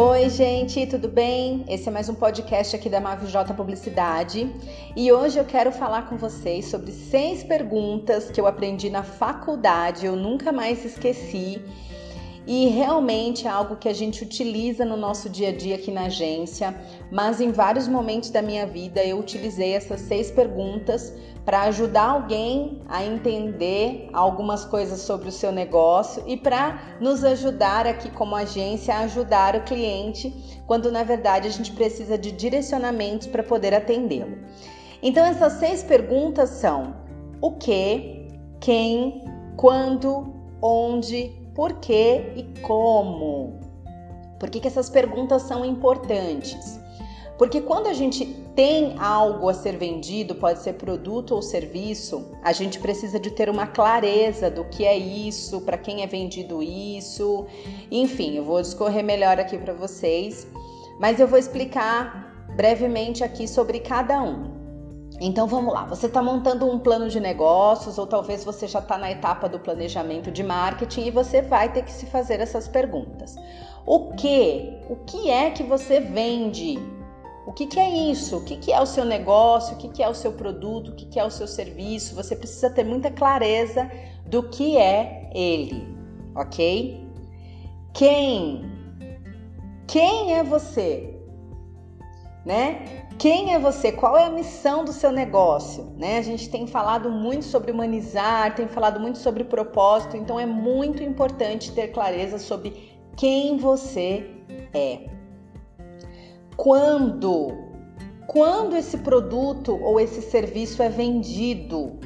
Oi, gente, tudo bem? Esse é mais um podcast aqui da MavJ Publicidade e hoje eu quero falar com vocês sobre seis perguntas que eu aprendi na faculdade, eu nunca mais esqueci e realmente é algo que a gente utiliza no nosso dia a dia aqui na agência, mas em vários momentos da minha vida eu utilizei essas seis perguntas para ajudar alguém a entender algumas coisas sobre o seu negócio e para nos ajudar aqui como agência a ajudar o cliente, quando na verdade a gente precisa de direcionamentos para poder atendê-lo. Então essas seis perguntas são: o que, quem, quando, onde, por quê e como. Por que, que essas perguntas são importantes? Porque quando a gente tem algo a ser vendido, pode ser produto ou serviço, a gente precisa de ter uma clareza do que é isso, para quem é vendido isso. Enfim, eu vou discorrer melhor aqui para vocês, mas eu vou explicar brevemente aqui sobre cada um. Então vamos lá, você está montando um plano de negócios ou talvez você já está na etapa do planejamento de marketing e você vai ter que se fazer essas perguntas. O que? O que é que você vende? O que, que é isso? O que, que é o seu negócio? O que, que é o seu produto? O que, que é o seu serviço? Você precisa ter muita clareza do que é ele, ok? Quem? Quem é você? Né? Quem é você? Qual é a missão do seu negócio? Né? A gente tem falado muito sobre humanizar, tem falado muito sobre propósito, então é muito importante ter clareza sobre quem você é. Quando? Quando esse produto ou esse serviço é vendido?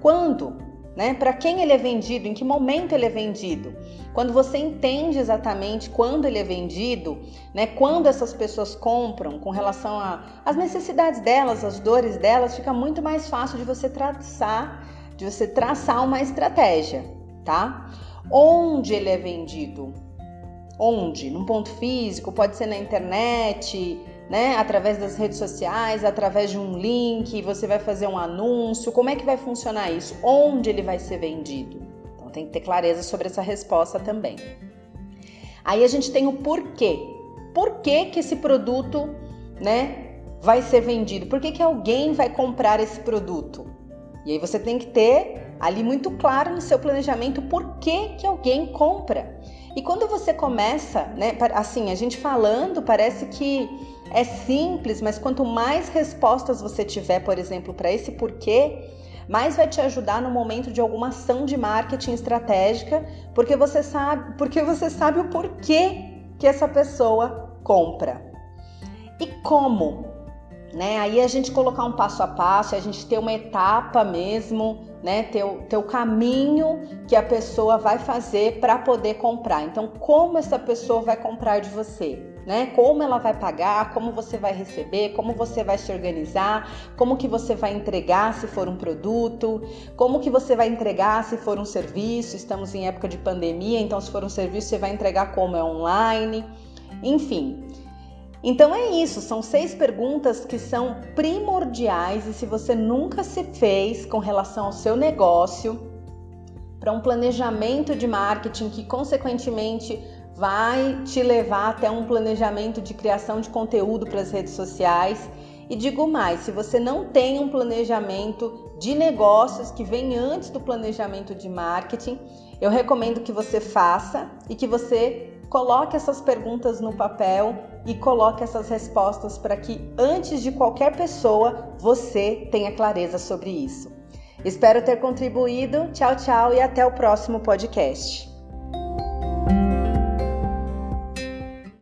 Quando? Né? Para quem ele é vendido, em que momento ele é vendido. Quando você entende exatamente quando ele é vendido, né? Quando essas pessoas compram com relação às necessidades delas, as dores delas, fica muito mais fácil de você traçar, de você traçar uma estratégia, tá? Onde ele é vendido? Onde? Num ponto físico, pode ser na internet, né? Através das redes sociais, através de um link, você vai fazer um anúncio. Como é que vai funcionar isso? Onde ele vai ser vendido? Então tem que ter clareza sobre essa resposta também. Aí a gente tem o porquê. Por que, que esse produto, né, vai ser vendido? Por que, que alguém vai comprar esse produto? E aí você tem que ter ali muito claro no seu planejamento por que, que alguém compra. E quando você começa, né, assim, a gente falando, parece que é simples, mas quanto mais respostas você tiver, por exemplo, para esse porquê, mais vai te ajudar no momento de alguma ação de marketing estratégica, porque você sabe, porque você sabe o porquê que essa pessoa compra. E como? Né? Aí a gente colocar um passo a passo, a gente ter uma etapa mesmo, né? Ter o caminho que a pessoa vai fazer para poder comprar. Então, como essa pessoa vai comprar de você? Né? Como ela vai pagar, como você vai receber, como você vai se organizar, como que você vai entregar se for um produto, como que você vai entregar se for um serviço. Estamos em época de pandemia, então se for um serviço você vai entregar como é online. Enfim, então é isso, são seis perguntas que são primordiais e se você nunca se fez com relação ao seu negócio, para um planejamento de marketing que consequentemente vai te levar até um planejamento de criação de conteúdo para as redes sociais. E digo mais, se você não tem um planejamento de negócios que vem antes do planejamento de marketing, eu recomendo que você faça e que você Coloque essas perguntas no papel e coloque essas respostas para que, antes de qualquer pessoa, você tenha clareza sobre isso. Espero ter contribuído. Tchau, tchau e até o próximo podcast.